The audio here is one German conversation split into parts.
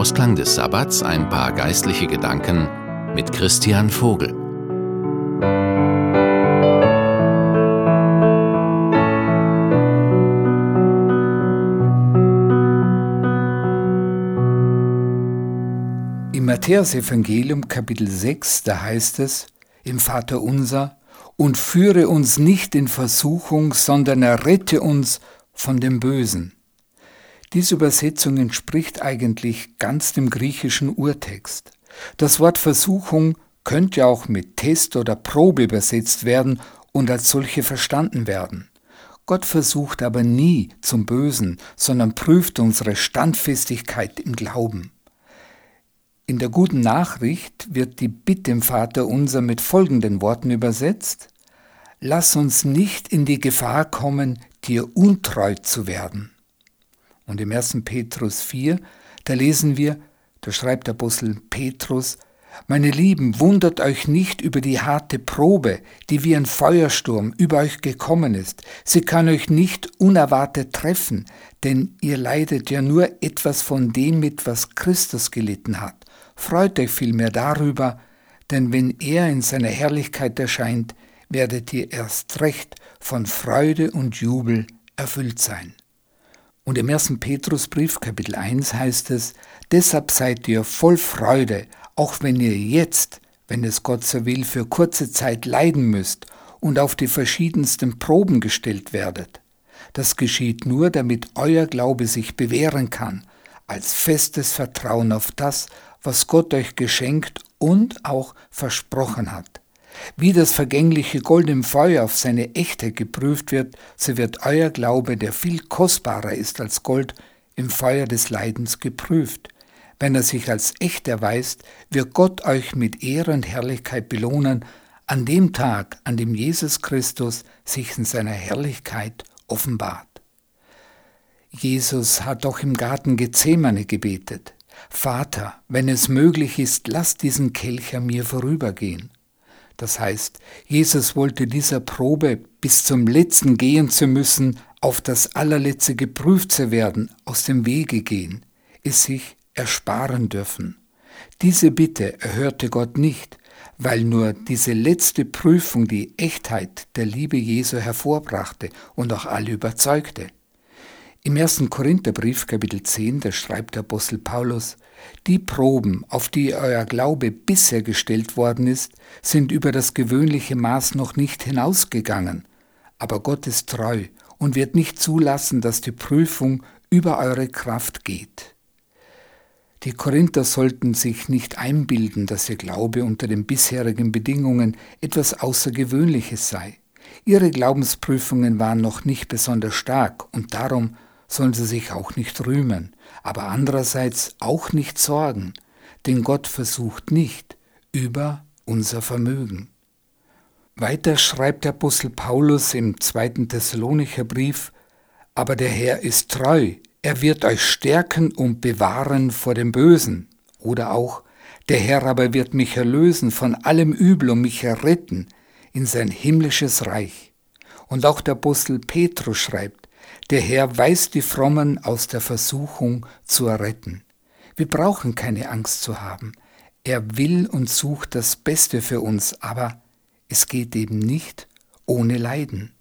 Ausklang des Sabbats ein paar geistliche Gedanken mit Christian Vogel. Im Matthäusevangelium Kapitel 6, da heißt es im Vater unser, und führe uns nicht in Versuchung, sondern errette uns von dem Bösen. Diese Übersetzung entspricht eigentlich ganz dem griechischen Urtext. Das Wort Versuchung könnte auch mit Test oder Probe übersetzt werden und als solche verstanden werden. Gott versucht aber nie zum Bösen, sondern prüft unsere Standfestigkeit im Glauben. In der guten Nachricht wird die Bitte im Vater unser mit folgenden Worten übersetzt. Lass uns nicht in die Gefahr kommen, dir untreu zu werden. Und im 1. Petrus 4, da lesen wir, da schreibt der Apostel Petrus, meine Lieben, wundert euch nicht über die harte Probe, die wie ein Feuersturm über euch gekommen ist. Sie kann euch nicht unerwartet treffen, denn ihr leidet ja nur etwas von dem mit, was Christus gelitten hat. Freut euch vielmehr darüber, denn wenn er in seiner Herrlichkeit erscheint, werdet ihr erst recht von Freude und Jubel erfüllt sein. Und im 1. Petrusbrief Kapitel 1 heißt es, deshalb seid ihr voll Freude, auch wenn ihr jetzt, wenn es Gott so will, für kurze Zeit leiden müsst und auf die verschiedensten Proben gestellt werdet. Das geschieht nur, damit euer Glaube sich bewähren kann, als festes Vertrauen auf das, was Gott euch geschenkt und auch versprochen hat. Wie das vergängliche Gold im Feuer auf seine Echtheit geprüft wird, so wird euer Glaube, der viel kostbarer ist als Gold, im Feuer des Leidens geprüft. Wenn er sich als echt erweist, wird Gott euch mit Ehre und Herrlichkeit belohnen, an dem Tag, an dem Jesus Christus sich in seiner Herrlichkeit offenbart. Jesus hat doch im Garten Gethsemane gebetet. Vater, wenn es möglich ist, lass diesen Kelch an mir vorübergehen. Das heißt, Jesus wollte dieser Probe bis zum letzten gehen zu müssen, auf das allerletzte geprüft zu werden, aus dem Wege gehen, es sich ersparen dürfen. Diese Bitte erhörte Gott nicht, weil nur diese letzte Prüfung die Echtheit der Liebe Jesu hervorbrachte und auch alle überzeugte. Im ersten Korintherbrief Kapitel 10, da schreibt der Apostel Paulus, die Proben, auf die euer Glaube bisher gestellt worden ist, sind über das gewöhnliche Maß noch nicht hinausgegangen. Aber Gott ist treu und wird nicht zulassen, dass die Prüfung über eure Kraft geht. Die Korinther sollten sich nicht einbilden, dass ihr Glaube unter den bisherigen Bedingungen etwas Außergewöhnliches sei. Ihre Glaubensprüfungen waren noch nicht besonders stark und darum sollen sie sich auch nicht rühmen, aber andererseits auch nicht sorgen, denn Gott versucht nicht über unser Vermögen. Weiter schreibt der Apostel Paulus im zweiten Thessalonicher Brief, aber der Herr ist treu, er wird euch stärken und bewahren vor dem Bösen. Oder auch, der Herr aber wird mich erlösen von allem Übel und mich erretten in sein himmlisches Reich. Und auch der Apostel Petrus schreibt, der Herr weiß die Frommen aus der Versuchung zu erretten. Wir brauchen keine Angst zu haben. Er will und sucht das Beste für uns, aber es geht eben nicht ohne Leiden.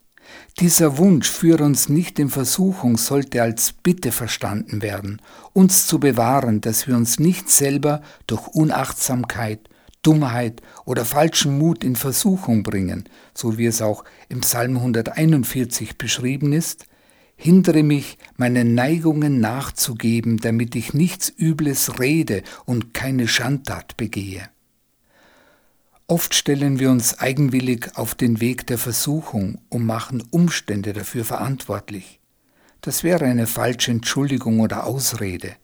Dieser Wunsch, führe uns nicht in Versuchung, sollte als Bitte verstanden werden, uns zu bewahren, dass wir uns nicht selber durch Unachtsamkeit, Dummheit oder falschen Mut in Versuchung bringen, so wie es auch im Psalm 141 beschrieben ist, hindere mich, meinen Neigungen nachzugeben, damit ich nichts Übles rede und keine Schandtat begehe. Oft stellen wir uns eigenwillig auf den Weg der Versuchung und machen Umstände dafür verantwortlich. Das wäre eine falsche Entschuldigung oder Ausrede.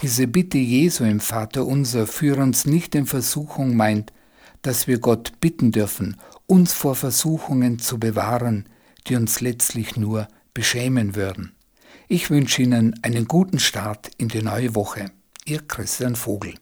Diese Bitte Jesu im Vater unser führe uns nicht in Versuchung meint, dass wir Gott bitten dürfen, uns vor Versuchungen zu bewahren, die uns letztlich nur beschämen würden. Ich wünsche Ihnen einen guten Start in die neue Woche. Ihr Christian Vogel.